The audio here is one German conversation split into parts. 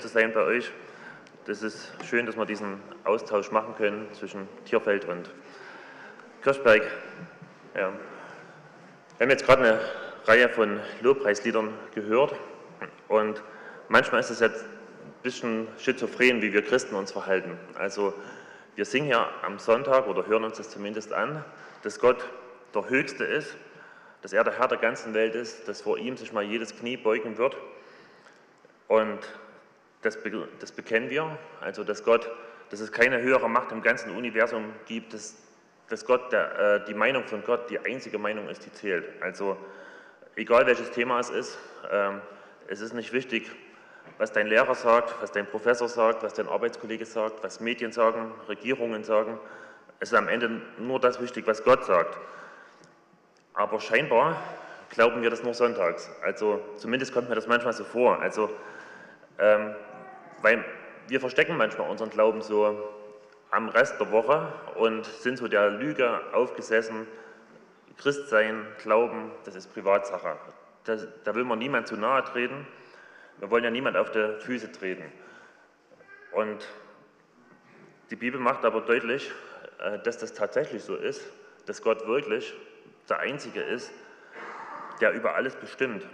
zu sein bei euch. Das ist schön, dass wir diesen Austausch machen können zwischen Tierfeld und Kirchberg. Ja. Wir haben jetzt gerade eine Reihe von Lobpreisliedern gehört und manchmal ist es jetzt ein bisschen schizophren, wie wir Christen uns verhalten. Also wir singen ja am Sonntag oder hören uns das zumindest an, dass Gott der Höchste ist, dass er der Herr der ganzen Welt ist, dass vor ihm sich mal jedes Knie beugen wird. Und das, das bekennen wir, also dass Gott, dass es keine höhere Macht im ganzen Universum gibt, dass, dass Gott, der, äh, die Meinung von Gott die einzige Meinung ist, die zählt. Also egal welches Thema es ist, äh, es ist nicht wichtig, was dein Lehrer sagt, was dein Professor sagt, was dein Arbeitskollege sagt, was Medien sagen, Regierungen sagen. Es ist am Ende nur das wichtig, was Gott sagt. Aber scheinbar glauben wir das nur sonntags. Also zumindest kommt mir das manchmal so vor. Also, ähm, weil wir verstecken manchmal unseren Glauben so am Rest der Woche und sind so der Lüge aufgesessen, Christsein, Glauben, das ist Privatsache. Das, da will man niemand zu nahe treten. Wir wollen ja niemand auf die Füße treten. Und die Bibel macht aber deutlich, äh, dass das tatsächlich so ist, dass Gott wirklich der Einzige ist, der über alles bestimmt.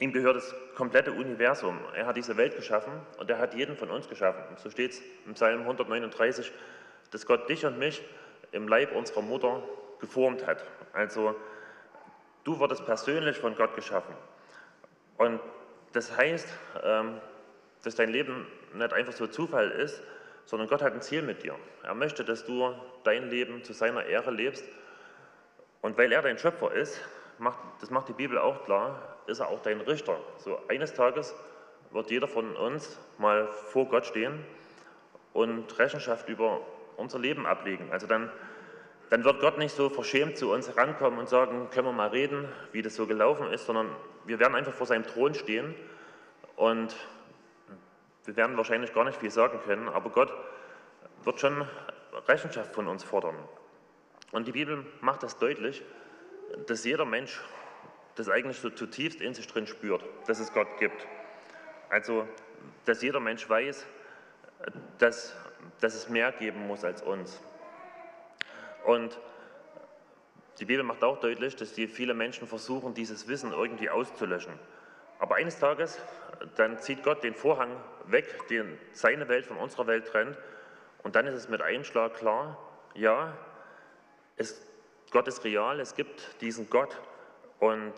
Ihm gehört das komplette Universum. Er hat diese Welt geschaffen und er hat jeden von uns geschaffen. Und so steht es im Psalm 139, dass Gott dich und mich im Leib unserer Mutter geformt hat. Also du wurdest persönlich von Gott geschaffen. Und das heißt, ähm, dass dein Leben nicht einfach so Zufall ist, sondern Gott hat ein Ziel mit dir. Er möchte, dass du dein Leben zu seiner Ehre lebst. Und weil er dein Schöpfer ist, macht, das macht die Bibel auch klar, ist er auch dein Richter. So eines Tages wird jeder von uns mal vor Gott stehen und Rechenschaft über unser Leben ablegen. Also dann, dann wird Gott nicht so verschämt zu uns herankommen und sagen, können wir mal reden, wie das so gelaufen ist, sondern wir werden einfach vor seinem Thron stehen und wir werden wahrscheinlich gar nicht viel sagen können, aber Gott wird schon Rechenschaft von uns fordern. Und die Bibel macht das deutlich, dass jeder Mensch das eigentlich so zutiefst in sich drin spürt, dass es Gott gibt. Also, dass jeder Mensch weiß, dass, dass es mehr geben muss als uns. Und die Bibel macht auch deutlich, dass die viele Menschen versuchen, dieses Wissen irgendwie auszulöschen. Aber eines Tages, dann zieht Gott den Vorhang weg, den seine Welt von unserer Welt trennt, und dann ist es mit einem Schlag klar, ja, es, Gott ist real, es gibt diesen Gott, und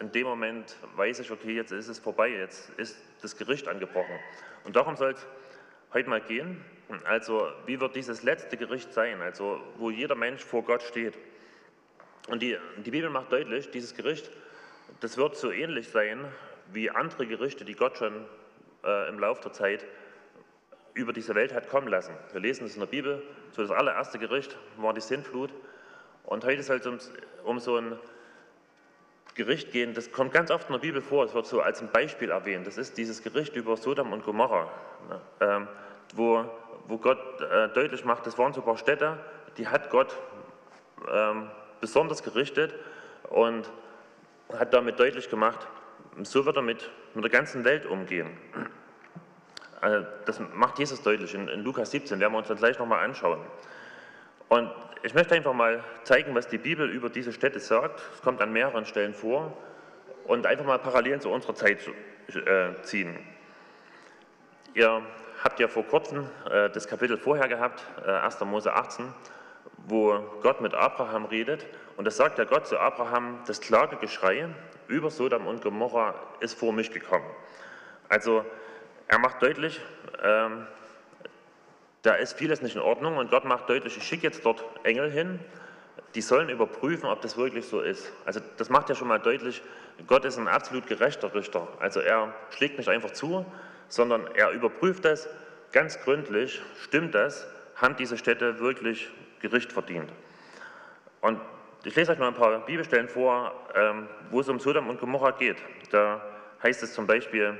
in dem Moment weiß ich, okay, jetzt ist es vorbei, jetzt ist das Gericht angebrochen. Und darum soll es heute mal gehen. Also, wie wird dieses letzte Gericht sein, also wo jeder Mensch vor Gott steht? Und die, die Bibel macht deutlich, dieses Gericht, das wird so ähnlich sein wie andere Gerichte, die Gott schon äh, im Laufe der Zeit über diese Welt hat kommen lassen. Wir lesen es in der Bibel, so das allererste Gericht war die Sintflut. Und heute soll es um, um so ein Gericht gehen, das kommt ganz oft in der Bibel vor, es wird so als ein Beispiel erwähnt. Das ist dieses Gericht über Sodom und Gomorra, ne, ähm, wo, wo Gott äh, deutlich macht, das waren so ein paar Städte, die hat Gott ähm, besonders gerichtet und hat damit deutlich gemacht, so wird er mit, mit der ganzen Welt umgehen. Also das macht Jesus deutlich in, in Lukas 17, werden wir uns dann gleich nochmal anschauen. Und ich möchte einfach mal zeigen, was die Bibel über diese Städte sagt. Es kommt an mehreren Stellen vor und einfach mal Parallelen zu unserer Zeit äh, ziehen. Ihr habt ja vor kurzem äh, das Kapitel vorher gehabt, äh, 1. Mose 18, wo Gott mit Abraham redet. Und das sagt ja Gott zu Abraham, das Klagegeschrei über Sodom und Gomorra ist vor mich gekommen. Also er macht deutlich, ähm, da ist vieles nicht in Ordnung und Gott macht deutlich, ich schicke jetzt dort Engel hin, die sollen überprüfen, ob das wirklich so ist. Also das macht ja schon mal deutlich, Gott ist ein absolut gerechter Richter. Also er schlägt nicht einfach zu, sondern er überprüft das ganz gründlich, stimmt das, haben diese Städte wirklich Gericht verdient. Und ich lese euch mal ein paar Bibelstellen vor, ähm, wo es um Sodom und Gomorra geht. Da heißt es zum Beispiel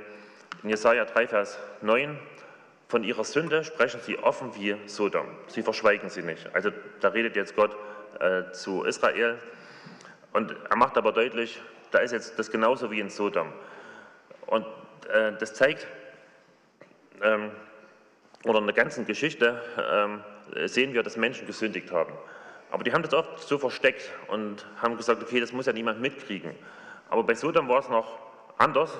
in Jesaja 3, Vers 9, von ihrer Sünde sprechen sie offen wie Sodom. Sie verschweigen sie nicht. Also da redet jetzt Gott äh, zu Israel und er macht aber deutlich, da ist jetzt das genauso wie in Sodom. Und äh, das zeigt, ähm, oder in der ganzen Geschichte ähm, sehen wir, dass Menschen gesündigt haben. Aber die haben das oft so versteckt und haben gesagt, okay, das muss ja niemand mitkriegen. Aber bei Sodom war es noch anders.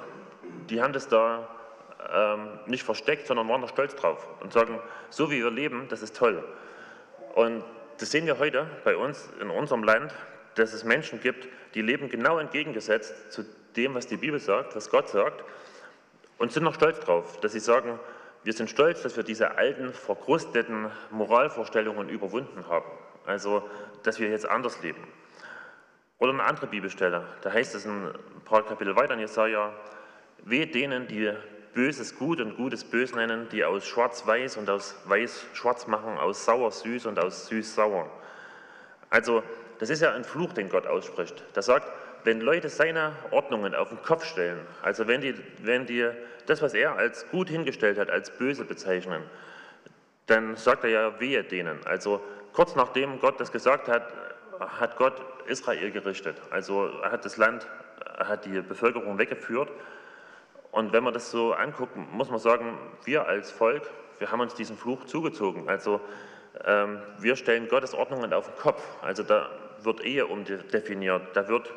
Die haben das da ähm, nicht versteckt, sondern waren da stolz drauf und sagen, so wie wir leben, das ist toll. Und das sehen wir heute bei uns in unserem Land, dass es Menschen gibt, die leben genau entgegengesetzt zu dem, was die Bibel sagt, was Gott sagt, und sind noch stolz drauf, dass sie sagen, wir sind stolz, dass wir diese alten, verkrusteten Moralvorstellungen überwunden haben. Also, dass wir jetzt anders leben. Oder eine andere Bibelstelle, da heißt es ein paar Kapitel weiter in Jesaja, weh denen, die Böses gut und Gutes bös nennen, die aus schwarz-weiß und aus weiß schwarz machen, aus sauer-süß und aus süß-sauer. Also, das ist ja ein Fluch, den Gott ausspricht. Da sagt, wenn Leute seine Ordnungen auf den Kopf stellen, also wenn die, wenn die das, was er als gut hingestellt hat, als böse bezeichnen, dann sagt er ja, wehe denen. Also kurz nachdem Gott das gesagt hat, hat Gott Israel gerichtet. Also er hat das Land, er hat die Bevölkerung weggeführt. Und wenn man das so anguckt, muss man sagen, wir als Volk, wir haben uns diesen Fluch zugezogen. Also ähm, wir stellen Gottes Ordnungen auf den Kopf. Also da wird Ehe umdefiniert, da wird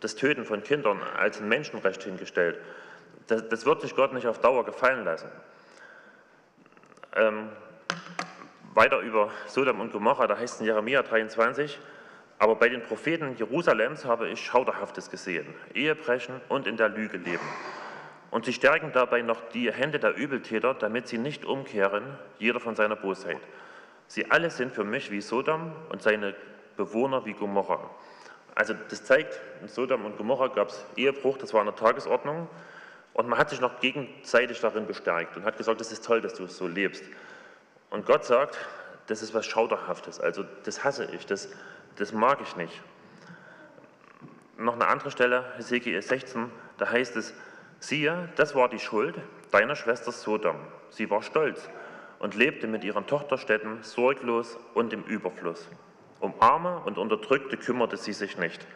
das Töten von Kindern als ein Menschenrecht hingestellt. Das, das wird sich Gott nicht auf Dauer gefallen lassen. Ähm, weiter über Sodom und Gomorra, da heißt es in Jeremia 23, aber bei den Propheten Jerusalems habe ich Schauderhaftes gesehen, Ehebrechen und in der Lüge leben. Und sie stärken dabei noch die Hände der Übeltäter, damit sie nicht umkehren, jeder von seiner Bosheit. Sie alle sind für mich wie Sodom und seine Bewohner wie Gomorra. Also das zeigt, in Sodom und Gomorra gab es Ehebruch, das war an der Tagesordnung. Und man hat sich noch gegenseitig darin bestärkt und hat gesagt, das ist toll, dass du so lebst. Und Gott sagt, das ist was Schauderhaftes, also das hasse ich, das, das mag ich nicht. Noch eine andere Stelle, Hesekiel 16, da heißt es, siehe, das war die Schuld deiner Schwester Sodom. Sie war stolz und lebte mit ihren Tochterstädten sorglos und im Überfluss. Um Arme und Unterdrückte kümmerte sie sich nicht.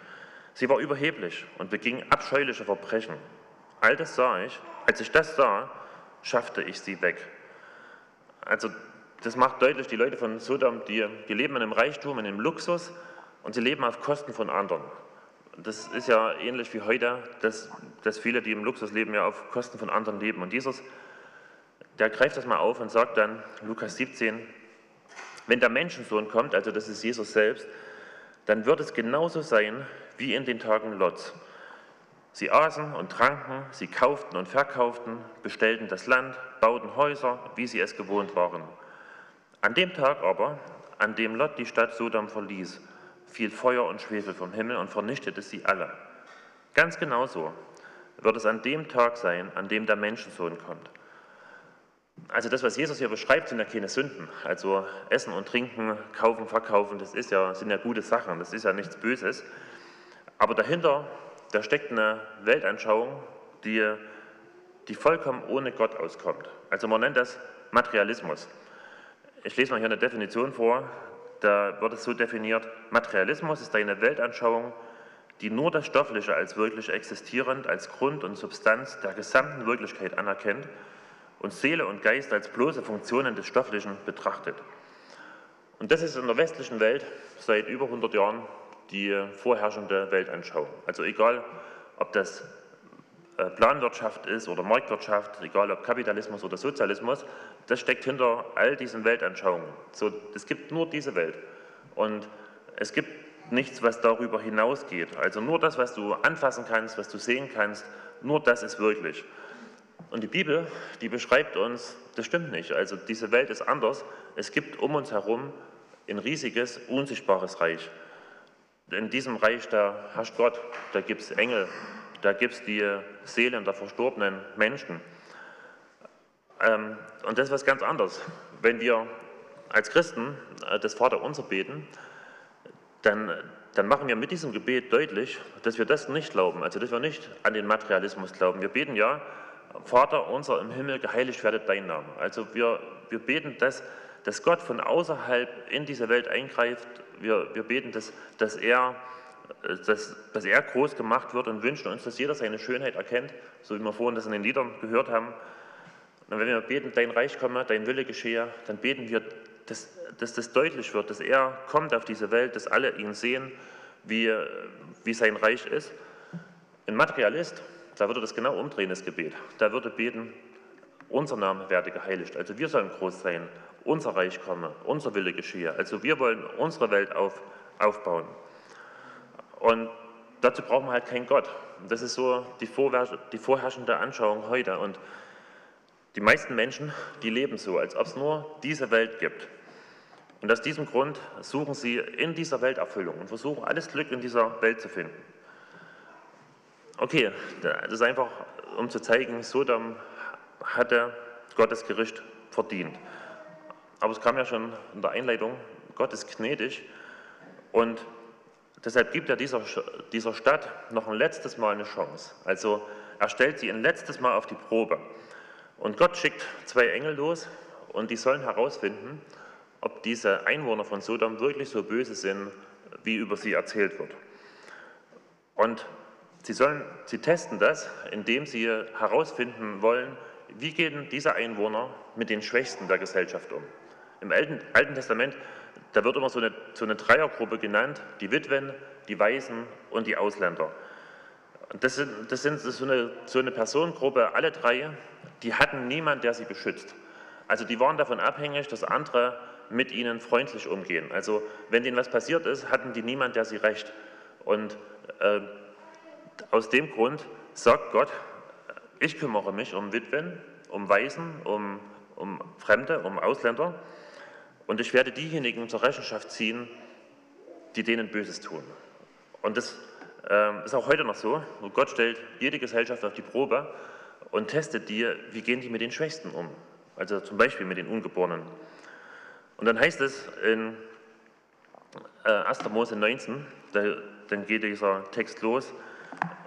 Sie war überheblich und beging abscheuliche Verbrechen. All das sah ich. Als ich das sah, schaffte ich sie weg. Also das macht deutlich, die Leute von Sodom, die, die leben in einem Reichtum, in einem Luxus und sie leben auf Kosten von anderen. Das ist ja ähnlich wie heute, dass, dass viele, die im Luxus leben, ja auf Kosten von anderen leben. Und Jesus, der greift das mal auf und sagt dann, Lukas 17, wenn der Menschensohn kommt, also das ist Jesus selbst, dann wird es genauso sein wie in den Tagen Lots. Sie aßen und tranken, sie kauften und verkauften, bestellten das Land, bauten Häuser, wie sie es gewohnt waren. An dem Tag aber, an dem Lot die Stadt Sodom verließ, fiel Feuer und Schwefel vom Himmel und vernichtete sie alle. Ganz genauso wird es an dem Tag sein, an dem der Menschensohn kommt. Also das, was Jesus hier beschreibt, sind ja keine Sünden. Also Essen und Trinken, Kaufen, Verkaufen, das ist ja, sind ja gute Sachen, das ist ja nichts Böses. Aber dahinter, da steckt eine Weltanschauung, die, die vollkommen ohne Gott auskommt. Also man nennt das Materialismus. Ich lese mal hier eine Definition vor, da wird es so definiert, Materialismus ist eine Weltanschauung, die nur das Stoffliche als wirklich existierend, als Grund und Substanz der gesamten Wirklichkeit anerkennt und Seele und Geist als bloße Funktionen des Stofflichen betrachtet. Und das ist in der westlichen Welt seit über 100 Jahren die vorherrschende Weltanschauung. Also egal, ob das Planwirtschaft ist oder Marktwirtschaft, egal ob Kapitalismus oder Sozialismus, das steckt hinter all diesen Weltanschauungen. So, es gibt nur diese Welt und es gibt nichts, was darüber hinausgeht. Also nur das, was du anfassen kannst, was du sehen kannst, nur das ist wirklich. Und die Bibel, die beschreibt uns, das stimmt nicht. Also diese Welt ist anders. Es gibt um uns herum ein riesiges, unsichtbares Reich. In diesem Reich, da herrscht Gott, da gibt es Engel, da gibt es die Seelen der verstorbenen Menschen. Ähm, und das ist was ganz anderes. Wenn wir als Christen äh, das Vaterunser beten, dann, dann machen wir mit diesem Gebet deutlich, dass wir das nicht glauben, also dass wir nicht an den Materialismus glauben. Wir beten ja, Vater unser im Himmel, geheiligt werde dein Name. Also wir, wir beten, dass, dass Gott von außerhalb in diese Welt eingreift. Wir, wir beten, dass, dass, er, dass, dass er groß gemacht wird und wünschen uns, dass jeder seine Schönheit erkennt, so wie wir vorhin das in den Liedern gehört haben. Und wenn wir beten, dein Reich komme, dein Wille geschehe, dann beten wir, dass, dass das deutlich wird, dass er kommt auf diese Welt, dass alle ihn sehen, wie, wie sein Reich ist. Ein Materialist, da würde das genau umdrehen, das Gebet. Da würde beten, unser Name werde geheiligt. Also wir sollen groß sein, unser Reich komme, unser Wille geschehe. Also wir wollen unsere Welt auf, aufbauen. Und dazu brauchen wir halt keinen Gott. Das ist so die, die vorherrschende Anschauung heute. Und die meisten Menschen, die leben so, als ob es nur diese Welt gibt. Und aus diesem Grund suchen sie in dieser Welt Erfüllung und versuchen alles Glück in dieser Welt zu finden. Okay, das ist einfach, um zu zeigen, Sodom hatte Gottes Gericht verdient. Aber es kam ja schon in der Einleitung, Gott ist gnädig und deshalb gibt er dieser, dieser Stadt noch ein letztes Mal eine Chance. Also er stellt sie ein letztes Mal auf die Probe. Und Gott schickt zwei Engel los und die sollen herausfinden, ob diese Einwohner von Sodom wirklich so böse sind, wie über sie erzählt wird. Und sie, sollen, sie testen das, indem sie herausfinden wollen, wie gehen diese Einwohner mit den Schwächsten der Gesellschaft um. Im Alten, Alten Testament, da wird immer so eine, so eine Dreiergruppe genannt, die Witwen, die Waisen und die Ausländer. Das sind, das sind so, eine, so eine Personengruppe, alle drei, die hatten niemand, der sie beschützt. Also die waren davon abhängig, dass andere mit ihnen freundlich umgehen. Also wenn denen was passiert ist, hatten die niemand, der sie rächt. Und äh, aus dem Grund sagt Gott, ich kümmere mich um Witwen, um Waisen, um, um Fremde, um Ausländer und ich werde diejenigen zur Rechenschaft ziehen, die denen Böses tun. Und das äh, ist auch heute noch so. Gott stellt jede Gesellschaft auf die Probe und testet die, wie gehen die mit den Schwächsten um. Also zum Beispiel mit den Ungeborenen. Und dann heißt es in äh, 1. Mose 19, da, dann geht dieser Text los.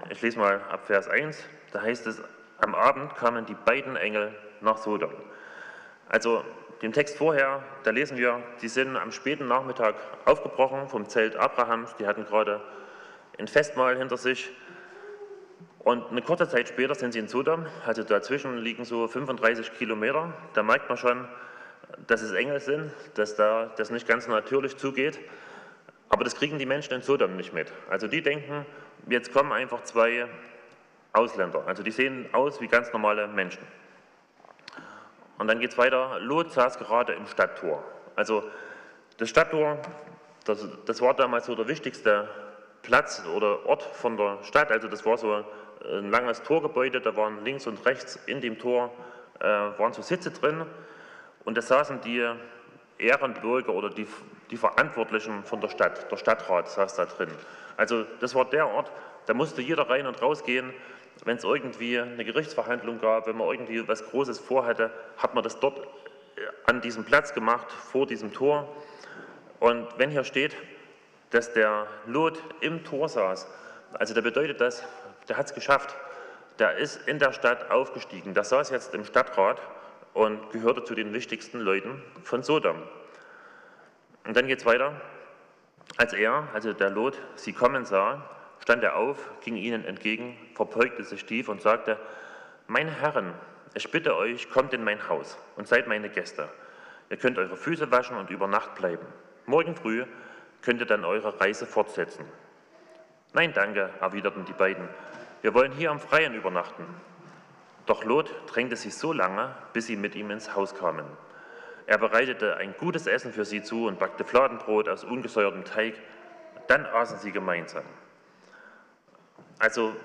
Ich lese mal ab Vers 1. Da heißt es, am Abend kamen die beiden Engel nach Sodom. Also dem Text vorher, da lesen wir, die sind am späten Nachmittag aufgebrochen vom Zelt Abrahams. Die hatten gerade ein Festmahl hinter sich. Und eine kurze Zeit später sind sie in Sodom, also dazwischen liegen so 35 Kilometer. Da merkt man schon, dass es Engel sind, dass da das nicht ganz natürlich zugeht. Aber das kriegen die Menschen in Sodom nicht mit. Also die denken, jetzt kommen einfach zwei Ausländer. Also die sehen aus wie ganz normale Menschen. Und dann geht es weiter. Lot saß gerade im Stadttor. Also das Stadttor, das, das war damals so der wichtigste Platz oder Ort von der Stadt. Also das war so ein langes Torgebäude, da waren links und rechts in dem Tor äh, waren so Sitze drin. Und da saßen die Ehrenbürger oder die, die Verantwortlichen von der Stadt, der Stadtrat saß da drin. Also das war der Ort, da musste jeder rein und rausgehen. Wenn es irgendwie eine Gerichtsverhandlung gab, wenn man irgendwie was Großes vorhatte, hat man das dort äh, an diesem Platz gemacht, vor diesem Tor. Und wenn hier steht, dass der Lot im Tor saß, also da bedeutet das, der hat es geschafft. Der ist in der Stadt aufgestiegen. Der saß jetzt im Stadtrat und gehörte zu den wichtigsten Leuten von Sodom. Und dann geht es weiter. Als er, also der Lot, sie kommen sah, stand er auf, ging ihnen entgegen, verbeugte sich tief und sagte, meine Herren, ich bitte euch, kommt in mein Haus und seid meine Gäste. Ihr könnt eure Füße waschen und über Nacht bleiben. Morgen früh könnt ihr dann eure Reise fortsetzen. Nein, danke, erwiderten die beiden. Wir wollen hier am Freien übernachten. Doch Lot drängte sie so lange, bis sie mit ihm ins Haus kamen. Er bereitete ein gutes Essen für sie zu und backte Fladenbrot aus ungesäuertem Teig. Dann aßen sie gemeinsam. Also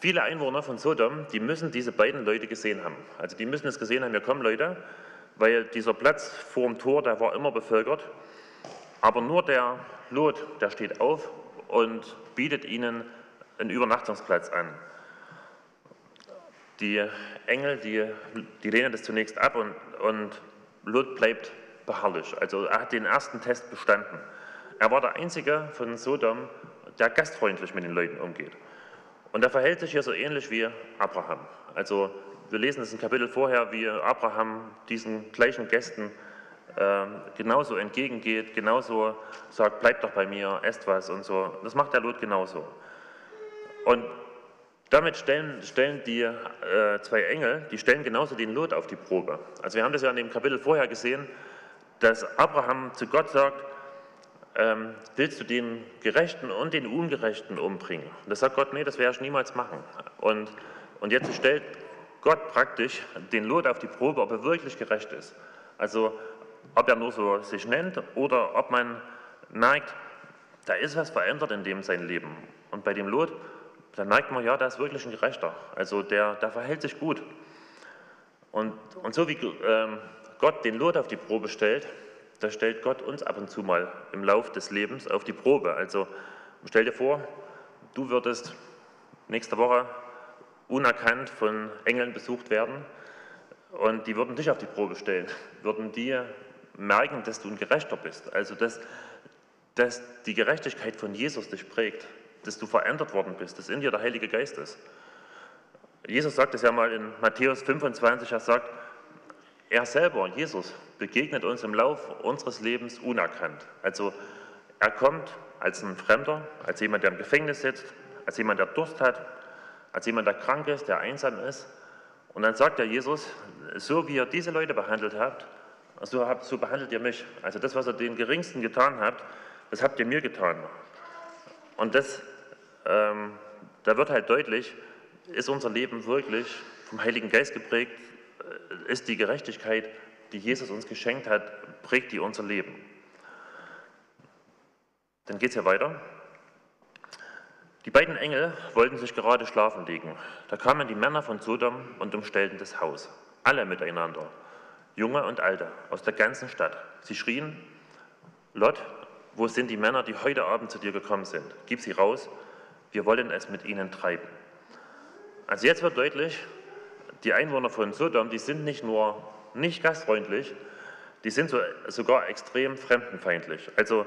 viele Einwohner von Sodom, die müssen diese beiden Leute gesehen haben. Also die müssen es gesehen haben, hier kommen Leute, weil dieser Platz vor dem Tor, der war immer bevölkert. Aber nur der Lot, der steht auf und bietet ihnen einen Übernachtungsplatz an. Die Engel, die, die lehnen das zunächst ab und, und Lot bleibt beharrlich. Also er hat den ersten Test bestanden. Er war der Einzige von Sodom, der gastfreundlich mit den Leuten umgeht. Und er verhält sich hier so ähnlich wie Abraham. Also wir lesen es im Kapitel vorher, wie Abraham diesen gleichen Gästen äh, genauso entgegengeht, genauso sagt, bleibt doch bei mir, esst was und so. Das macht der Lot genauso. Und damit stellen, stellen die äh, zwei Engel, die stellen genauso den Lot auf die Probe. Also wir haben das ja in dem Kapitel vorher gesehen, dass Abraham zu Gott sagt, ähm, willst du den Gerechten und den Ungerechten umbringen? Und das sagt Gott, nee, das werde ich niemals machen. Und, und jetzt stellt Gott praktisch den Lot auf die Probe, ob er wirklich gerecht ist. Also ob er nur so sich nennt oder ob man merkt, da ist was verändert in dem sein Leben. Und bei dem Lot, da merkt man, ja, da ist wirklich ein Gerechter. Also der, der verhält sich gut. Und, und so wie ähm, Gott den Lot auf die Probe stellt, da stellt Gott uns ab und zu mal im Lauf des Lebens auf die Probe. Also stell dir vor, du würdest nächste Woche unerkannt von Engeln besucht werden und die würden dich auf die Probe stellen, würden dir merken, dass du ein Gerechter bist. Also dass, dass die Gerechtigkeit von Jesus dich prägt, dass du verändert worden bist, dass in dir der Heilige Geist ist. Jesus sagt es ja mal in Matthäus 25, er sagt, er selber, Jesus, begegnet uns im Lauf unseres Lebens unerkannt. Also er kommt als ein Fremder, als jemand, der im Gefängnis sitzt, als jemand, der Durst hat, als jemand, der krank ist, der einsam ist. Und dann sagt er Jesus, so wie ihr diese Leute behandelt habt, so, habt, so behandelt ihr mich. Also das, was ihr den Geringsten getan habt, das habt ihr mir getan. Und das, ähm, da wird halt deutlich, ist unser Leben wirklich vom Heiligen Geist geprägt, ist die Gerechtigkeit, die Jesus uns geschenkt hat, prägt die unser Leben. Dann geht es ja weiter. Die beiden Engel wollten sich gerade schlafen legen. Da kamen die Männer von Sodom und umstellten das Haus. Alle miteinander, Junge und Alte, aus der ganzen Stadt. Sie schrien, Lot, wo sind die Männer, die heute Abend zu dir gekommen sind? Gib sie raus, wir wollen es mit ihnen treiben. Also jetzt wird deutlich, die Einwohner von Sodom, die sind nicht nur nicht gastfreundlich, die sind so, sogar extrem fremdenfeindlich. Also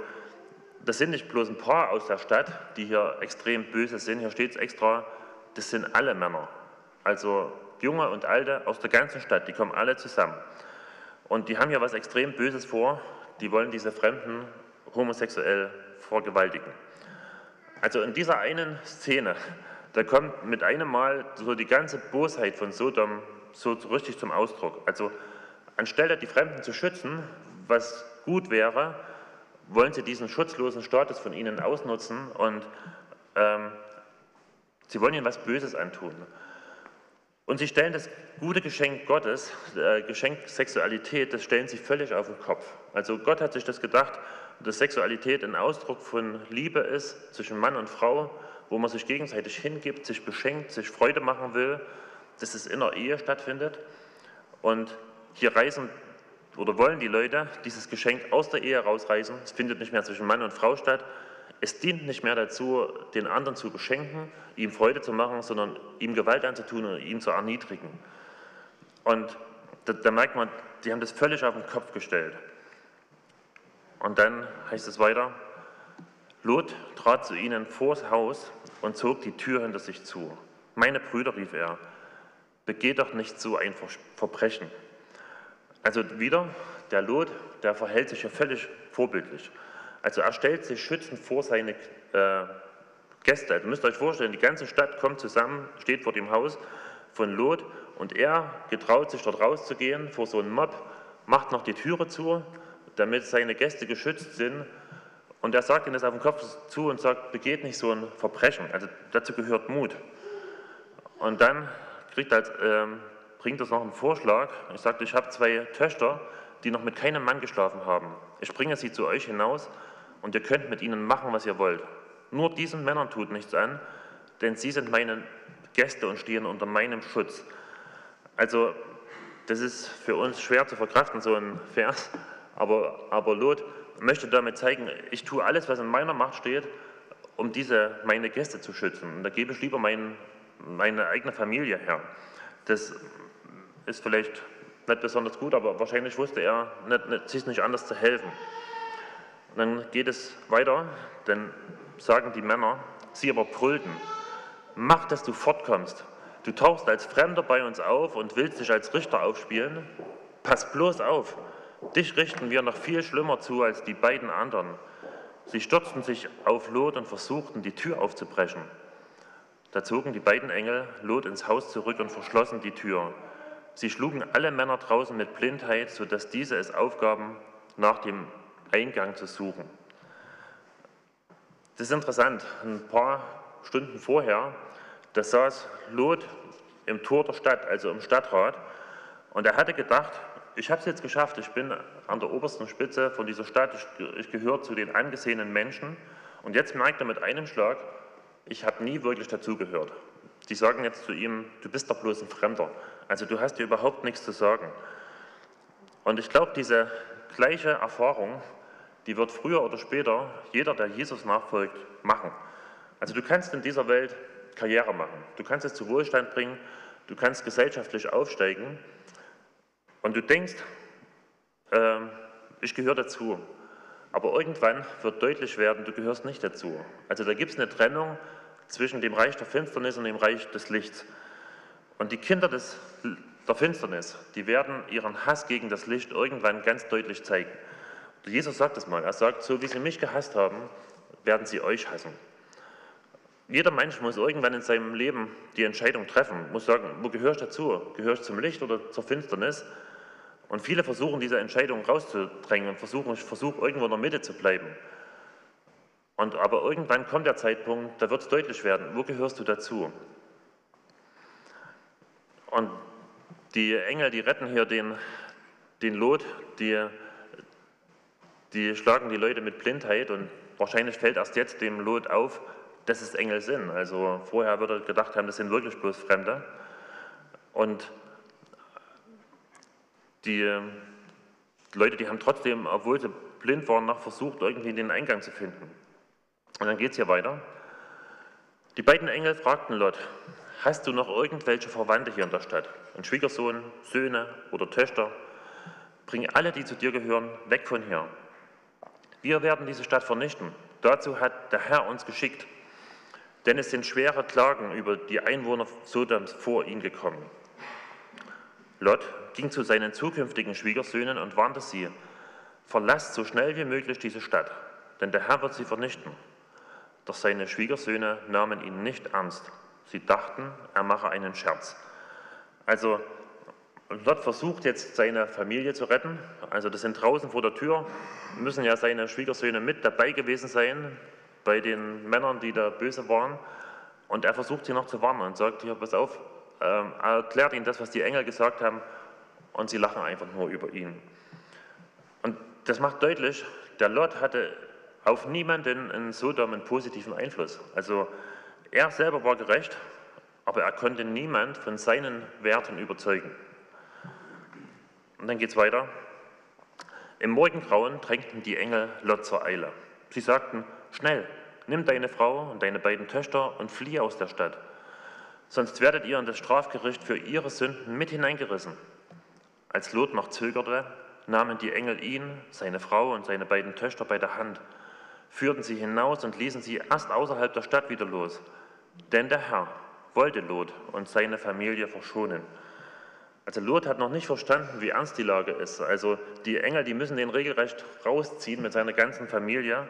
das sind nicht bloß ein paar aus der Stadt, die hier extrem böse sind. Hier steht es extra, das sind alle Männer. Also Junge und Alte aus der ganzen Stadt, die kommen alle zusammen. Und die haben ja was extrem Böses vor. Die wollen diese Fremden homosexuell vergewaltigen. Also in dieser einen Szene, da kommt mit einem Mal so die ganze Bosheit von Sodom so richtig zum Ausdruck. Also anstelle die Fremden zu schützen, was gut wäre, wollen sie diesen schutzlosen Status von ihnen ausnutzen und ähm, sie wollen ihnen was Böses antun. Und sie stellen das gute Geschenk Gottes, äh, Geschenk Sexualität, das stellen sie völlig auf den Kopf. Also Gott hat sich das gedacht, dass Sexualität ein Ausdruck von Liebe ist zwischen Mann und Frau, wo man sich gegenseitig hingibt, sich beschenkt, sich Freude machen will, dass es in der Ehe stattfindet. Und hier reisen oder wollen die Leute dieses Geschenk aus der Ehe rausreißen. Es findet nicht mehr zwischen Mann und Frau statt. Es dient nicht mehr dazu, den anderen zu beschenken, ihm Freude zu machen, sondern ihm Gewalt anzutun und ihn zu erniedrigen. Und da, da merkt man, die haben das völlig auf den Kopf gestellt. Und dann heißt es weiter, Lot trat zu ihnen vors Haus und zog die Tür hinter sich zu. Meine Brüder, rief er, begeht doch nicht so ein Verbrechen. Also wieder, der Lot, der verhält sich ja völlig vorbildlich. Also er stellt sich schützend vor seine äh, Gäste. Also müsst ihr euch vorstellen, die ganze Stadt kommt zusammen, steht vor dem Haus von Lot und er getraut sich dort rauszugehen vor so einem Mob, macht noch die Türe zu, damit seine Gäste geschützt sind. Und er sagt ihnen das auf den Kopf zu und sagt, begeht nicht so ein Verbrechen. Also dazu gehört Mut. Und dann kriegt er ähm, bringt uns noch einen Vorschlag. Ich sagte, ich habe zwei Töchter, die noch mit keinem Mann geschlafen haben. Ich bringe sie zu euch hinaus und ihr könnt mit ihnen machen, was ihr wollt. Nur diesen Männern tut nichts an, denn sie sind meine Gäste und stehen unter meinem Schutz. Also, das ist für uns schwer zu verkraften, so ein Vers, aber, aber Lot möchte damit zeigen, ich tue alles, was in meiner Macht steht, um diese meine Gäste zu schützen. Und da gebe ich lieber mein, meine eigene Familie her. Das ist vielleicht nicht besonders gut, aber wahrscheinlich wusste er nicht, nicht, sich nicht anders zu helfen. Und dann geht es weiter, dann sagen die Männer, sie aber brüllten, mach, dass du fortkommst. Du tauchst als Fremder bei uns auf und willst dich als Richter aufspielen. Pass bloß auf, dich richten wir noch viel schlimmer zu als die beiden anderen. Sie stürzten sich auf Lot und versuchten, die Tür aufzubrechen. Da zogen die beiden Engel Lot ins Haus zurück und verschlossen die Tür. Sie schlugen alle Männer draußen mit Blindheit, sodass diese es aufgaben, nach dem Eingang zu suchen. Das ist interessant. Ein paar Stunden vorher, da saß Lot im Tor der Stadt, also im Stadtrat, und er hatte gedacht, ich habe es jetzt geschafft, ich bin an der obersten Spitze von dieser Stadt, ich, ich gehöre zu den angesehenen Menschen, und jetzt merkt er mit einem Schlag, ich habe nie wirklich dazugehört. Die sagen jetzt zu ihm, du bist doch bloß ein Fremder, also du hast dir überhaupt nichts zu sagen. Und ich glaube, diese gleiche Erfahrung, die wird früher oder später jeder, der Jesus nachfolgt, machen. Also du kannst in dieser Welt Karriere machen, du kannst es zu Wohlstand bringen, du kannst gesellschaftlich aufsteigen und du denkst, äh, ich gehöre dazu. Aber irgendwann wird deutlich werden, du gehörst nicht dazu. Also da gibt es eine Trennung zwischen dem Reich der Finsternis und dem Reich des Lichts. Und die Kinder des, der Finsternis, die werden ihren Hass gegen das Licht irgendwann ganz deutlich zeigen. Jesus sagt es mal, er sagt, so wie sie mich gehasst haben, werden sie euch hassen. Jeder Mensch muss irgendwann in seinem Leben die Entscheidung treffen, muss sagen, wo gehöre ich dazu? Gehöre ich zum Licht oder zur Finsternis? Und viele versuchen, diese Entscheidung rauszudrängen und versuchen, ich versuche irgendwo in der Mitte zu bleiben. Und aber irgendwann kommt der Zeitpunkt, da wird es deutlich werden, wo gehörst du dazu? Und die Engel, die retten hier den, den Lot, die, die schlagen die Leute mit Blindheit und wahrscheinlich fällt erst jetzt dem Lot auf, dass es Engel sind. Also vorher würde er gedacht haben, das sind wirklich bloß Fremde. Und die Leute, die haben trotzdem, obwohl sie blind waren, noch versucht, irgendwie den Eingang zu finden. Und dann geht es hier weiter. Die beiden Engel fragten Lot, hast du noch irgendwelche Verwandte hier in der Stadt? Ein Schwiegersohn, Söhne oder Töchter? Bring alle, die zu dir gehören, weg von hier. Wir werden diese Stadt vernichten. Dazu hat der Herr uns geschickt. Denn es sind schwere Klagen über die Einwohner Sodoms vor ihn gekommen. Lot ging zu seinen zukünftigen Schwiegersöhnen und warnte sie, verlasst so schnell wie möglich diese Stadt, denn der Herr wird sie vernichten. Doch seine Schwiegersöhne nahmen ihn nicht ernst. Sie dachten, er mache einen Scherz. Also Lot versucht jetzt seine Familie zu retten. Also das sind draußen vor der Tür, müssen ja seine Schwiegersöhne mit dabei gewesen sein bei den Männern, die da böse waren. Und er versucht sie noch zu warnen und sagt, hier, pass auf, ähm, er erklärt ihnen das, was die Engel gesagt haben, und sie lachen einfach nur über ihn. Und das macht deutlich, der Lot hatte auf niemanden in Sodom einen positiven Einfluss. Also er selber war gerecht, aber er konnte niemand von seinen Werten überzeugen. Und dann geht es weiter. Im Morgengrauen drängten die Engel Lot zur Eile. Sie sagten, schnell, nimm deine Frau und deine beiden Töchter und fliehe aus der Stadt sonst werdet ihr in das Strafgericht für ihre Sünden mit hineingerissen. Als Lot noch zögerte, nahmen die Engel ihn, seine Frau und seine beiden Töchter bei der Hand, führten sie hinaus und ließen sie erst außerhalb der Stadt wieder los. Denn der Herr wollte Lot und seine Familie verschonen. Also Lot hat noch nicht verstanden, wie ernst die Lage ist. Also die Engel, die müssen den regelrecht rausziehen mit seiner ganzen Familie.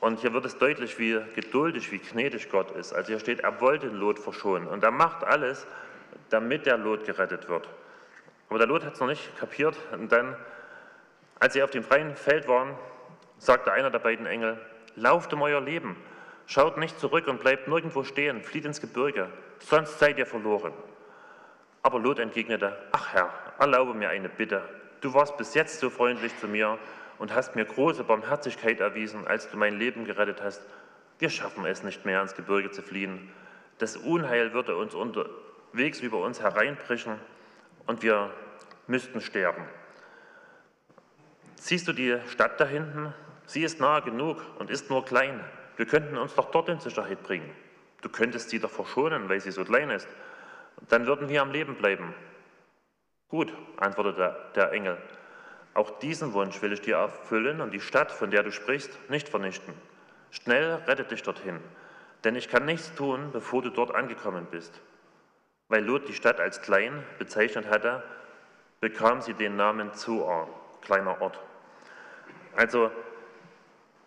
Und hier wird es deutlich, wie geduldig, wie gnädig Gott ist. Also hier steht, er wollte Lot verschonen. Und er macht alles, damit der Lot gerettet wird. Aber der Lot hat es noch nicht kapiert. Und dann, als sie auf dem freien Feld waren, sagte einer der beiden Engel, lauft um euer Leben, schaut nicht zurück und bleibt nirgendwo stehen, flieht ins Gebirge, sonst seid ihr verloren. Aber Lot entgegnete, ach Herr, erlaube mir eine Bitte. Du warst bis jetzt so freundlich zu mir und hast mir große Barmherzigkeit erwiesen, als du mein Leben gerettet hast. Wir schaffen es nicht mehr, ins Gebirge zu fliehen. Das Unheil würde uns unterwegs über uns hereinbrechen und wir müssten sterben. Siehst du die Stadt da hinten? Sie ist nahe genug und ist nur klein. Wir könnten uns doch dort in Sicherheit bringen. Du könntest sie doch verschonen, weil sie so klein ist. Dann würden wir am Leben bleiben. Gut, antwortete der Engel. Auch diesen Wunsch will ich dir erfüllen und die Stadt, von der du sprichst, nicht vernichten. Schnell rette dich dorthin, denn ich kann nichts tun, bevor du dort angekommen bist. Weil Lot die Stadt als klein bezeichnet hatte, bekam sie den Namen Zoar, kleiner Ort. Also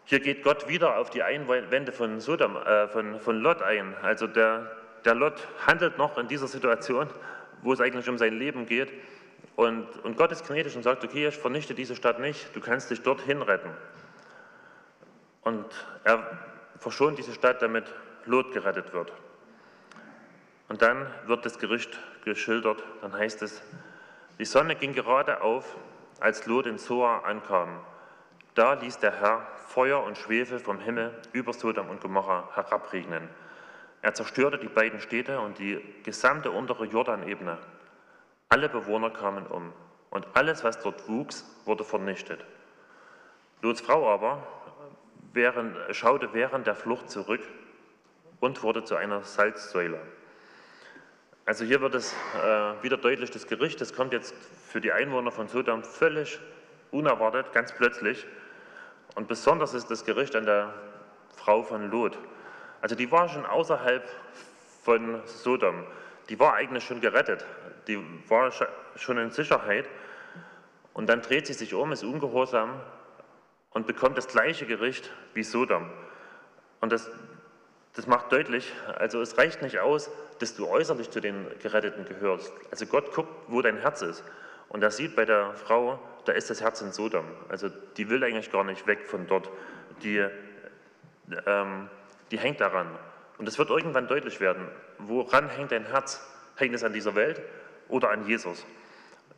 hier geht Gott wieder auf die Einwände von, Sodom, äh, von, von Lot ein. Also der, der Lot handelt noch in dieser Situation, wo es eigentlich um sein Leben geht. Und, und Gott ist gnädig und sagt, okay, ich vernichte diese Stadt nicht, du kannst dich dorthin retten. Und er verschont diese Stadt, damit Lot gerettet wird. Und dann wird das Gericht geschildert, dann heißt es, die Sonne ging gerade auf, als Lot in Zoar ankam. Da ließ der Herr Feuer und Schwefel vom Himmel über Sodom und Gomorra herabregnen. Er zerstörte die beiden Städte und die gesamte untere Jordanebene. Alle Bewohner kamen um und alles, was dort wuchs, wurde vernichtet. Lots Frau aber während, schaute während der Flucht zurück und wurde zu einer Salzsäule. Also hier wird es äh, wieder deutlich, das Gericht, das kommt jetzt für die Einwohner von Sodom völlig unerwartet, ganz plötzlich. Und besonders ist das Gericht an der Frau von Lot. Also die war schon außerhalb von Sodom. Die war eigentlich schon gerettet. Die war schon in Sicherheit. Und dann dreht sie sich um, ist ungehorsam und bekommt das gleiche Gericht wie Sodom. Und das, das macht deutlich, also es reicht nicht aus, dass du äußerlich zu den Geretteten gehörst. Also Gott guckt, wo dein Herz ist. Und er sieht bei der Frau, da ist das Herz in Sodom. Also die will eigentlich gar nicht weg von dort. Die, ähm, die hängt daran. Und es wird irgendwann deutlich werden, woran hängt dein Herz? Hängt es an dieser Welt oder an Jesus?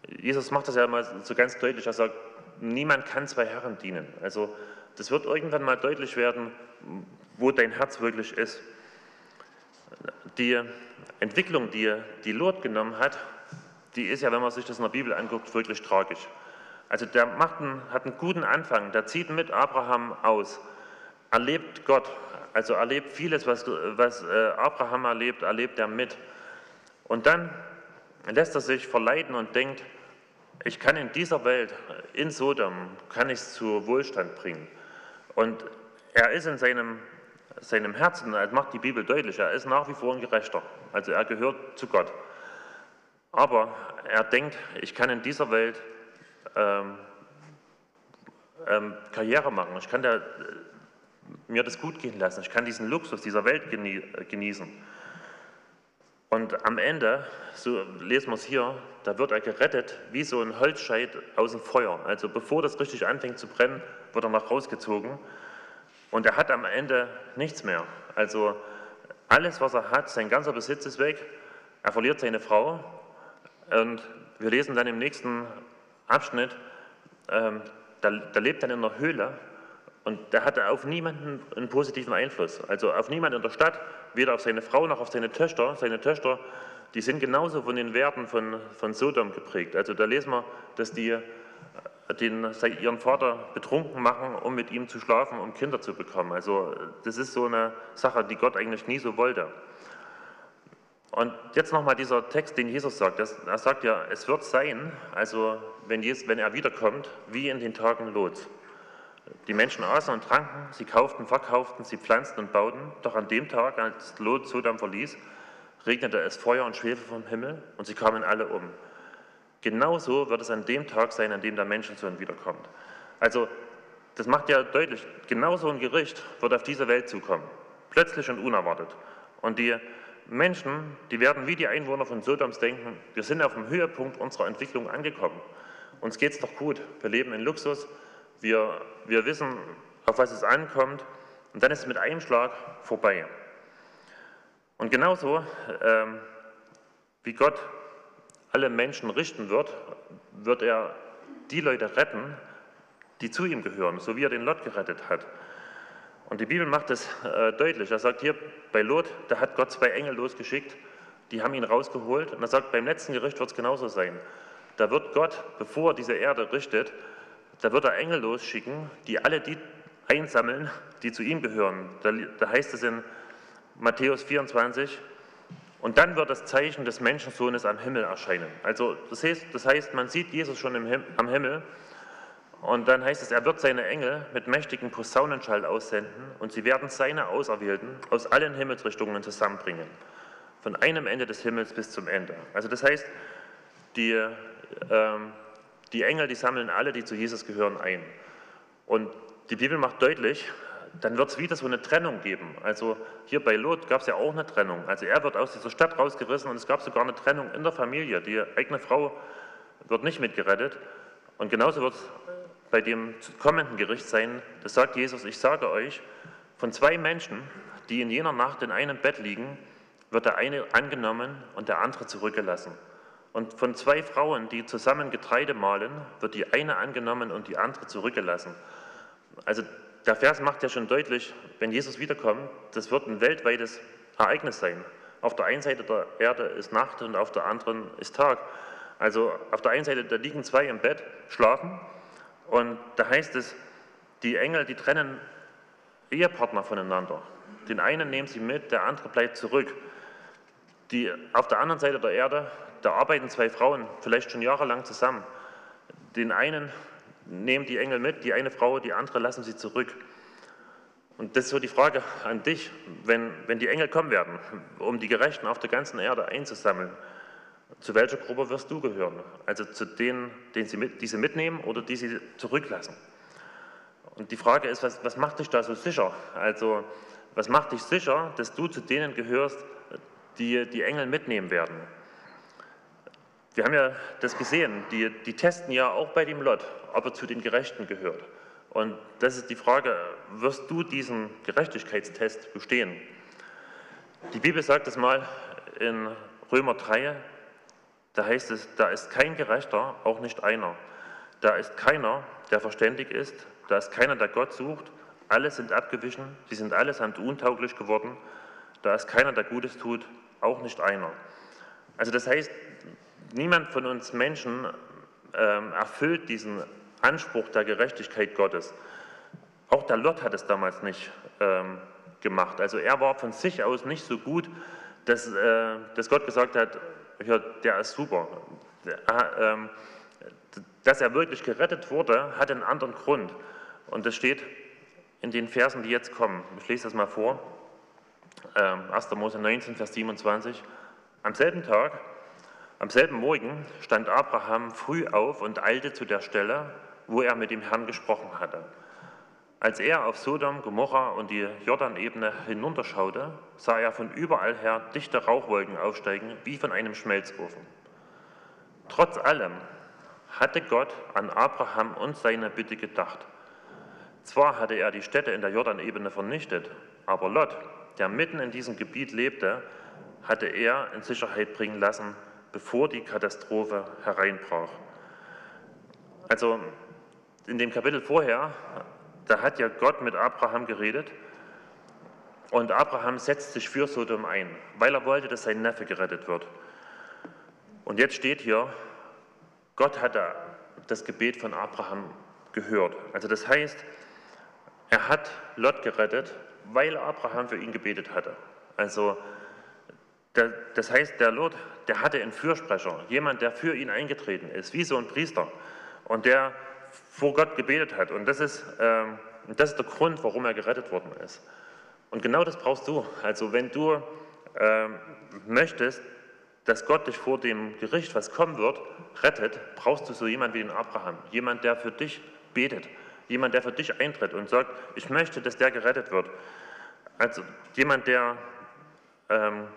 Jesus macht das ja mal so ganz deutlich, er sagt, niemand kann zwei Herren dienen. Also das wird irgendwann mal deutlich werden, wo dein Herz wirklich ist. Die Entwicklung, die, die Lot genommen hat, die ist ja, wenn man sich das in der Bibel anguckt, wirklich tragisch. Also der macht einen, hat einen guten Anfang, der zieht mit Abraham aus, erlebt Gott, also erlebt vieles, was, was äh, Abraham erlebt, erlebt er mit. Und dann lässt er sich verleiten und denkt, ich kann in dieser Welt, in Sodom, kann ich es zu Wohlstand bringen. Und er ist in seinem, seinem Herzen, das macht die Bibel deutlich, er ist nach wie vor ein Gerechter. Also er gehört zu Gott. Aber er denkt, ich kann in dieser Welt ähm, ähm, Karriere machen, ich kann da mir das gut gehen lassen. Ich kann diesen Luxus dieser Welt genießen. Und am Ende, so lesen wir es hier, da wird er gerettet wie so ein Holzscheit aus dem Feuer. Also bevor das richtig anfängt zu brennen, wird er noch rausgezogen. Und er hat am Ende nichts mehr. Also alles, was er hat, sein ganzer Besitz ist weg. Er verliert seine Frau. Und wir lesen dann im nächsten Abschnitt, ähm, da, da lebt er in einer Höhle und der hatte auf niemanden einen positiven Einfluss. Also auf niemanden in der Stadt, weder auf seine Frau noch auf seine Töchter. Seine Töchter, die sind genauso von den Werten von, von Sodom geprägt. Also da lesen wir, dass die den, ihren Vater betrunken machen, um mit ihm zu schlafen, um Kinder zu bekommen. Also das ist so eine Sache, die Gott eigentlich nie so wollte. Und jetzt nochmal dieser Text, den Jesus sagt. Er sagt ja, es wird sein, also wenn, Jesus, wenn er wiederkommt, wie in den Tagen Lots. Die Menschen aßen und tranken, sie kauften, verkauften, sie pflanzten und bauten. Doch an dem Tag, als Lot Sodom verließ, regnete es Feuer und Schwefel vom Himmel und sie kamen alle um. Genauso wird es an dem Tag sein, an dem der Menschensohn wiederkommt. Also, das macht ja deutlich, genauso ein Gericht wird auf diese Welt zukommen. Plötzlich und unerwartet. Und die Menschen, die werden wie die Einwohner von Sodoms denken, wir sind auf dem Höhepunkt unserer Entwicklung angekommen. Uns geht es doch gut. Wir leben in Luxus, wir, wir wissen, auf was es ankommt und dann ist es mit einem Schlag vorbei. Und genauso ähm, wie Gott alle Menschen richten wird, wird er die Leute retten, die zu ihm gehören, so wie er den Lot gerettet hat. Und die Bibel macht es äh, deutlich. Er sagt hier bei Lot, da hat Gott zwei Engel losgeschickt, die haben ihn rausgeholt. Und er sagt, beim letzten Gericht wird es genauso sein. Da wird Gott, bevor er diese Erde richtet, da wird er Engel losschicken, die alle die einsammeln, die zu ihm gehören. Da, da heißt es in Matthäus 24, und dann wird das Zeichen des Menschensohnes am Himmel erscheinen. Also das heißt, das heißt man sieht Jesus schon Him am Himmel und dann heißt es, er wird seine Engel mit mächtigem Posaunenschall aussenden und sie werden seine Auserwählten aus allen Himmelsrichtungen zusammenbringen. Von einem Ende des Himmels bis zum Ende. Also das heißt, die, ähm, die Engel, die sammeln alle, die zu Jesus gehören, ein. Und die Bibel macht deutlich, dann wird es wieder so eine Trennung geben. Also hier bei Lot gab es ja auch eine Trennung. Also er wird aus dieser Stadt rausgerissen und es gab sogar eine Trennung in der Familie. Die eigene Frau wird nicht mitgerettet. Und genauso wird es bei dem kommenden Gericht sein, das sagt Jesus, ich sage euch, von zwei Menschen, die in jener Nacht in einem Bett liegen, wird der eine angenommen und der andere zurückgelassen. Und von zwei Frauen, die zusammen Getreide mahlen, wird die eine angenommen und die andere zurückgelassen. Also der Vers macht ja schon deutlich, wenn Jesus wiederkommt, das wird ein weltweites Ereignis sein. Auf der einen Seite der Erde ist Nacht und auf der anderen ist Tag. Also auf der einen Seite, da liegen zwei im Bett, schlafen und da heißt es, die Engel, die trennen Ehepartner voneinander. Den einen nehmen sie mit, der andere bleibt zurück. Die, auf der anderen Seite der Erde, da arbeiten zwei Frauen vielleicht schon jahrelang zusammen. Den einen nehmen die Engel mit, die eine Frau, die andere lassen sie zurück. Und das ist so die Frage an dich, wenn, wenn die Engel kommen werden, um die Gerechten auf der ganzen Erde einzusammeln, zu welcher Gruppe wirst du gehören? Also zu denen, denen sie mit, die sie mitnehmen oder die sie zurücklassen? Und die Frage ist, was, was macht dich da so sicher? Also was macht dich sicher, dass du zu denen gehörst, die die Engel mitnehmen werden? Wir haben ja das gesehen, die, die testen ja auch bei dem Lot, ob er zu den Gerechten gehört. Und das ist die Frage, wirst du diesen Gerechtigkeitstest bestehen? Die Bibel sagt es mal in Römer 3, da heißt es, da ist kein Gerechter, auch nicht einer. Da ist keiner, der verständig ist, da ist keiner, der Gott sucht. Alle sind abgewichen, sie sind allesamt untauglich geworden. Da ist keiner, der Gutes tut, auch nicht einer. Also das heißt, niemand von uns Menschen ähm, erfüllt diesen Anspruch der Gerechtigkeit Gottes. Auch der Lot hat es damals nicht ähm, gemacht. Also er war von sich aus nicht so gut, dass, äh, Gott gesagt hat, der ist super. Ähm, dass er wirklich gerettet wurde, hat einen anderen Grund. Und das steht in den Versen, die jetzt kommen. Ich lese das mal vor. 1. Ähm, Mose 19, Vers 27. Am selben Tag, am selben Morgen stand Abraham früh auf und eilte zu der Stelle, wo er mit dem Herrn gesprochen hatte. Als er auf Sodom, Gomorra und die Jordanebene hinunterschaute, sah er von überall her dichte Rauchwolken aufsteigen, wie von einem Schmelzofen. Trotz allem hatte Gott an Abraham und seine Bitte gedacht. Zwar hatte er die Städte in der Jordanebene vernichtet, aber Lot, der mitten in diesem Gebiet lebte, hatte er in Sicherheit bringen lassen, bevor die Katastrophe hereinbrach. Also in dem Kapitel vorher da hat ja Gott mit Abraham geredet und Abraham setzt sich für Sodom ein, weil er wollte, dass sein Neffe gerettet wird. Und jetzt steht hier, Gott hat das Gebet von Abraham gehört. Also das heißt, er hat Lot gerettet, weil Abraham für ihn gebetet hatte. Also das heißt, der Lot, der hatte einen Fürsprecher, jemand, der für ihn eingetreten ist, wie so ein Priester. Und der vor Gott gebetet hat. Und das ist, äh, das ist der Grund, warum er gerettet worden ist. Und genau das brauchst du. Also wenn du äh, möchtest, dass Gott dich vor dem Gericht, was kommen wird, rettet, brauchst du so jemanden wie den Abraham. Jemand, der für dich betet. Jemand, der für dich eintritt und sagt, ich möchte, dass der gerettet wird. Also jemand, der, ähm,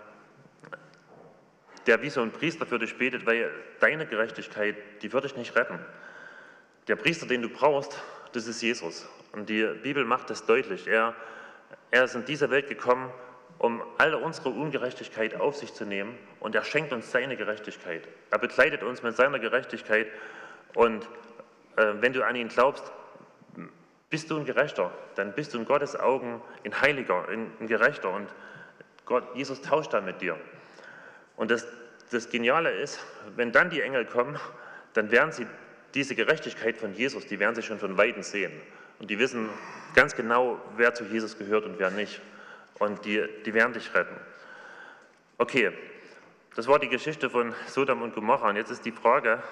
der wie so ein Priester für dich betet, weil deine Gerechtigkeit, die wird dich nicht retten. Der Priester, den du brauchst, das ist Jesus. Und die Bibel macht das deutlich. Er, er ist in diese Welt gekommen, um alle unsere Ungerechtigkeit auf sich zu nehmen und er schenkt uns seine Gerechtigkeit. Er begleitet uns mit seiner Gerechtigkeit und äh, wenn du an ihn glaubst, bist du ein Gerechter, dann bist du in Gottes Augen ein Heiliger, ein, ein Gerechter und Gott, Jesus tauscht dann mit dir. Und das, das Geniale ist, wenn dann die Engel kommen, dann werden sie diese Gerechtigkeit von Jesus, die werden sie schon von Weitem sehen. Und die wissen ganz genau, wer zu Jesus gehört und wer nicht. Und die, die werden dich retten. Okay, das war die Geschichte von Sodom und Gomorra. Und jetzt ist die Frage,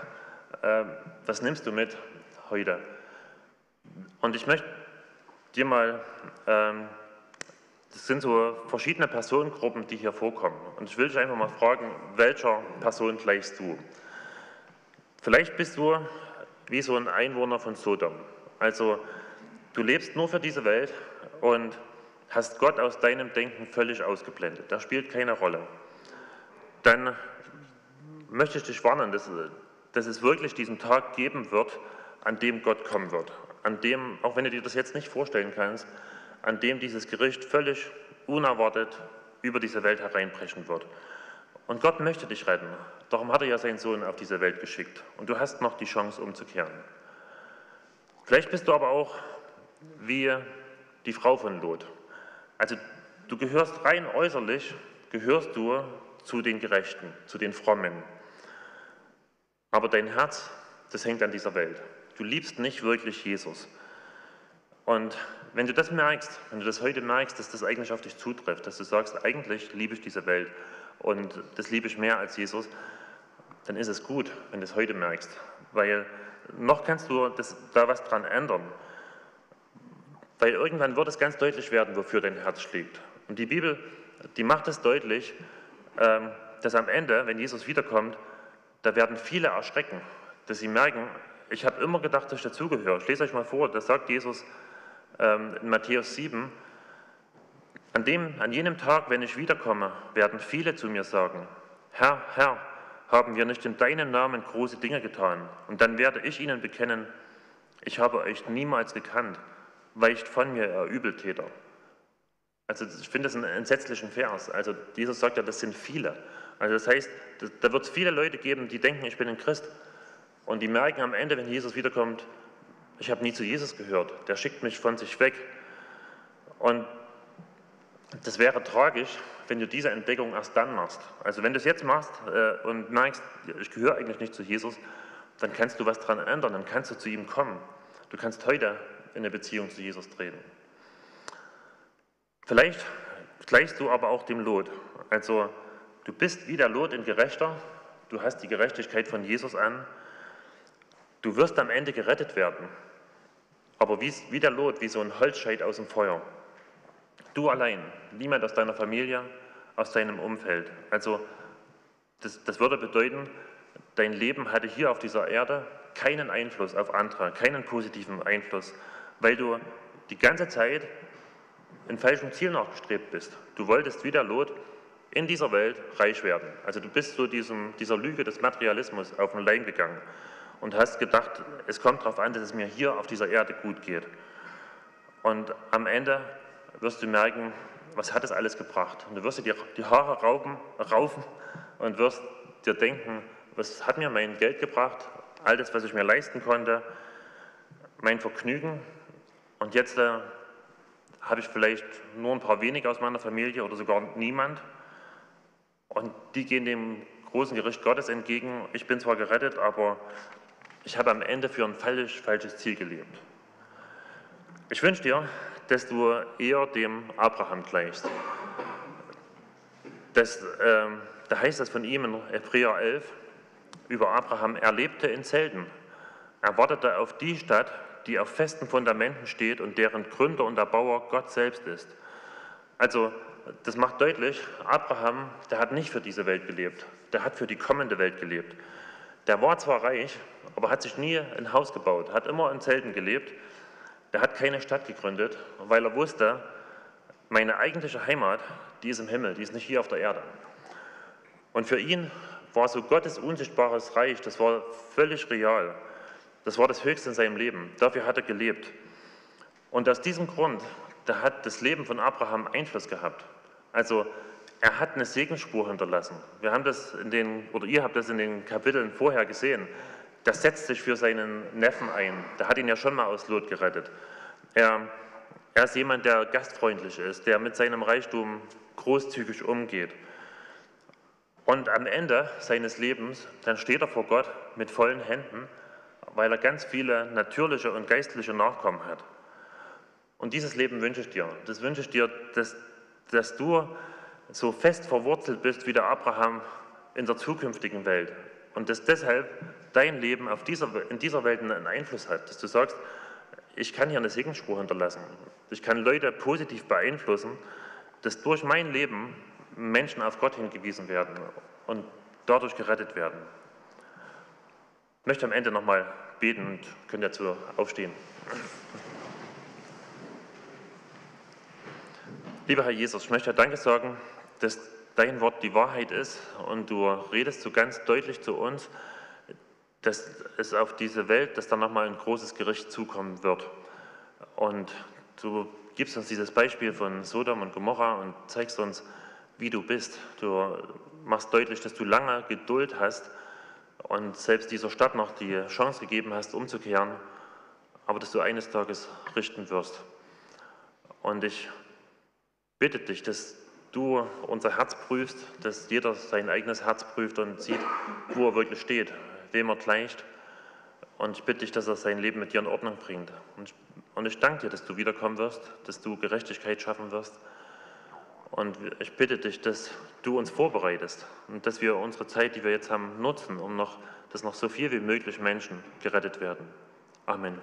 äh, was nimmst du mit heute? Und ich möchte dir mal, ähm, das sind so verschiedene Personengruppen, die hier vorkommen. Und ich will dich einfach mal fragen, welcher Person gleichst du? Vielleicht bist du wie so ein Einwohner von Sodom. Also du lebst nur für diese Welt und hast Gott aus deinem Denken völlig ausgeblendet. Das spielt keine Rolle. Dann möchte ich dich warnen, dass, dass es wirklich diesen Tag geben wird, an dem Gott kommen wird. An dem, auch wenn du dir das jetzt nicht vorstellen kannst, an dem dieses Gericht völlig unerwartet über diese Welt hereinbrechen wird. Und Gott möchte dich retten. Darum hat er ja seinen Sohn auf diese Welt geschickt. Und du hast noch die Chance umzukehren. Vielleicht bist du aber auch wie die Frau von Lot. Also du gehörst rein äußerlich, gehörst du zu den Gerechten, zu den Frommen. Aber dein Herz, das hängt an dieser Welt. Du liebst nicht wirklich Jesus. Und wenn du das merkst, wenn du das heute merkst, dass das eigentlich auf dich zutrifft, dass du sagst, eigentlich liebe ich diese Welt und das liebe ich mehr als Jesus, dann ist es gut, wenn du es heute merkst. Weil noch kannst du das, da was dran ändern. Weil irgendwann wird es ganz deutlich werden, wofür dein Herz schlägt. Und die Bibel, die macht es deutlich, ähm, dass am Ende, wenn Jesus wiederkommt, da werden viele erschrecken, dass sie merken, ich habe immer gedacht, dass ich dazugehöre. Ich lese euch mal vor, das sagt Jesus in Matthäus 7. An, dem, an jenem Tag, wenn ich wiederkomme, werden viele zu mir sagen, Herr, Herr, haben wir nicht in deinem Namen große Dinge getan? Und dann werde ich ihnen bekennen, ich habe euch niemals gekannt, weicht von mir, ihr Übeltäter. Also ich finde das einen entsetzlichen Vers. Also Jesus sagt ja, das sind viele. Also das heißt, da wird es viele Leute geben, die denken, ich bin ein Christ. Und die merken am Ende, wenn Jesus wiederkommt, ich habe nie zu Jesus gehört. Der schickt mich von sich weg. Und das wäre tragisch, wenn du diese Entdeckung erst dann machst. Also wenn du es jetzt machst äh, und merkst, ich gehöre eigentlich nicht zu Jesus, dann kannst du was daran ändern, dann kannst du zu ihm kommen. Du kannst heute in eine Beziehung zu Jesus treten. Vielleicht gleichst du aber auch dem Lot. Also du bist wie der Lot ein Gerechter, du hast die Gerechtigkeit von Jesus an, du wirst am Ende gerettet werden, aber wie, wie der Lot, wie so ein Holzscheit aus dem Feuer. Du allein, niemand aus deiner Familie, aus deinem Umfeld. Also das, das würde bedeuten, dein Leben hatte hier auf dieser Erde keinen Einfluss auf andere, keinen positiven Einfluss, weil du die ganze Zeit ein falschem Ziel nachgestrebt bist. Du wolltest wie der Lot in dieser Welt reich werden. Also du bist so diesem, dieser Lüge des Materialismus auf den Leim gegangen und hast gedacht, es kommt darauf an, dass es mir hier auf dieser Erde gut geht. Und am Ende wirst du merken, was hat es alles gebracht? Und du wirst dir die Haare rauben, raufen und wirst dir denken, was hat mir mein Geld gebracht? All das, was ich mir leisten konnte, mein Vergnügen. Und jetzt äh, habe ich vielleicht nur ein paar wenige aus meiner Familie oder sogar niemand. Und die gehen dem großen Gericht Gottes entgegen. Ich bin zwar gerettet, aber ich habe am Ende für ein völlig falsches Ziel gelebt. Ich wünsche dir, dass du eher dem Abraham gleichst. Das, äh, da heißt es von ihm in Hebräer 11 über Abraham, er lebte in Zelten. Er wartete auf die Stadt, die auf festen Fundamenten steht und deren Gründer und Erbauer Gott selbst ist. Also das macht deutlich, Abraham, der hat nicht für diese Welt gelebt, der hat für die kommende Welt gelebt. Der war zwar reich, aber hat sich nie ein Haus gebaut, hat immer in Zelten gelebt. Der hat keine Stadt gegründet, weil er wusste, meine eigentliche Heimat, die ist im Himmel, die ist nicht hier auf der Erde. Und für ihn war so Gottes unsichtbares Reich, das war völlig real. Das war das Höchste in seinem Leben. Dafür hat er gelebt. Und aus diesem Grund, da hat das Leben von Abraham Einfluss gehabt. Also er hat eine Segensspur hinterlassen. Wir haben das in den, oder ihr habt das in den Kapiteln vorher gesehen. Das setzt sich für seinen Neffen ein. Der hat ihn ja schon mal aus Lot gerettet. Er, er ist jemand, der gastfreundlich ist, der mit seinem Reichtum großzügig umgeht. Und am Ende seines Lebens, dann steht er vor Gott mit vollen Händen weil er ganz viele natürliche und geistliche Nachkommen hat. Und dieses Leben wünsche ich dir. Das wünsche ich dir, dass, dass du so fest verwurzelt bist wie der Abraham in der zukünftigen Welt. Und dass deshalb dein Leben auf dieser, in dieser Welt einen Einfluss hat. Dass du sagst, ich kann hier eine Segensspur hinterlassen. Ich kann Leute positiv beeinflussen, dass durch mein Leben Menschen auf Gott hingewiesen werden und dadurch gerettet werden. Ich möchte am Ende nochmal beten und könnt dazu aufstehen. Lieber Herr Jesus, ich möchte Danke sagen, dass dein Wort die Wahrheit ist und du redest so ganz deutlich zu uns, dass es auf diese Welt, dass da nochmal ein großes Gericht zukommen wird. Und du gibst uns dieses Beispiel von Sodom und Gomorra und zeigst uns, wie du bist. Du machst deutlich, dass du lange Geduld hast und selbst dieser Stadt noch die Chance gegeben hast, umzukehren, aber dass du eines Tages richten wirst. Und ich bitte dich, dass du unser Herz prüfst, dass jeder sein eigenes Herz prüft und sieht, wo er wirklich steht, wem er gleicht. Und ich bitte dich, dass er sein Leben mit dir in Ordnung bringt. Und ich, und ich danke dir, dass du wiederkommen wirst, dass du Gerechtigkeit schaffen wirst. Und ich bitte dich, dass du uns vorbereitest und dass wir unsere Zeit, die wir jetzt haben, nutzen, um noch, dass noch so viel wie möglich Menschen gerettet werden. Amen.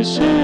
Ich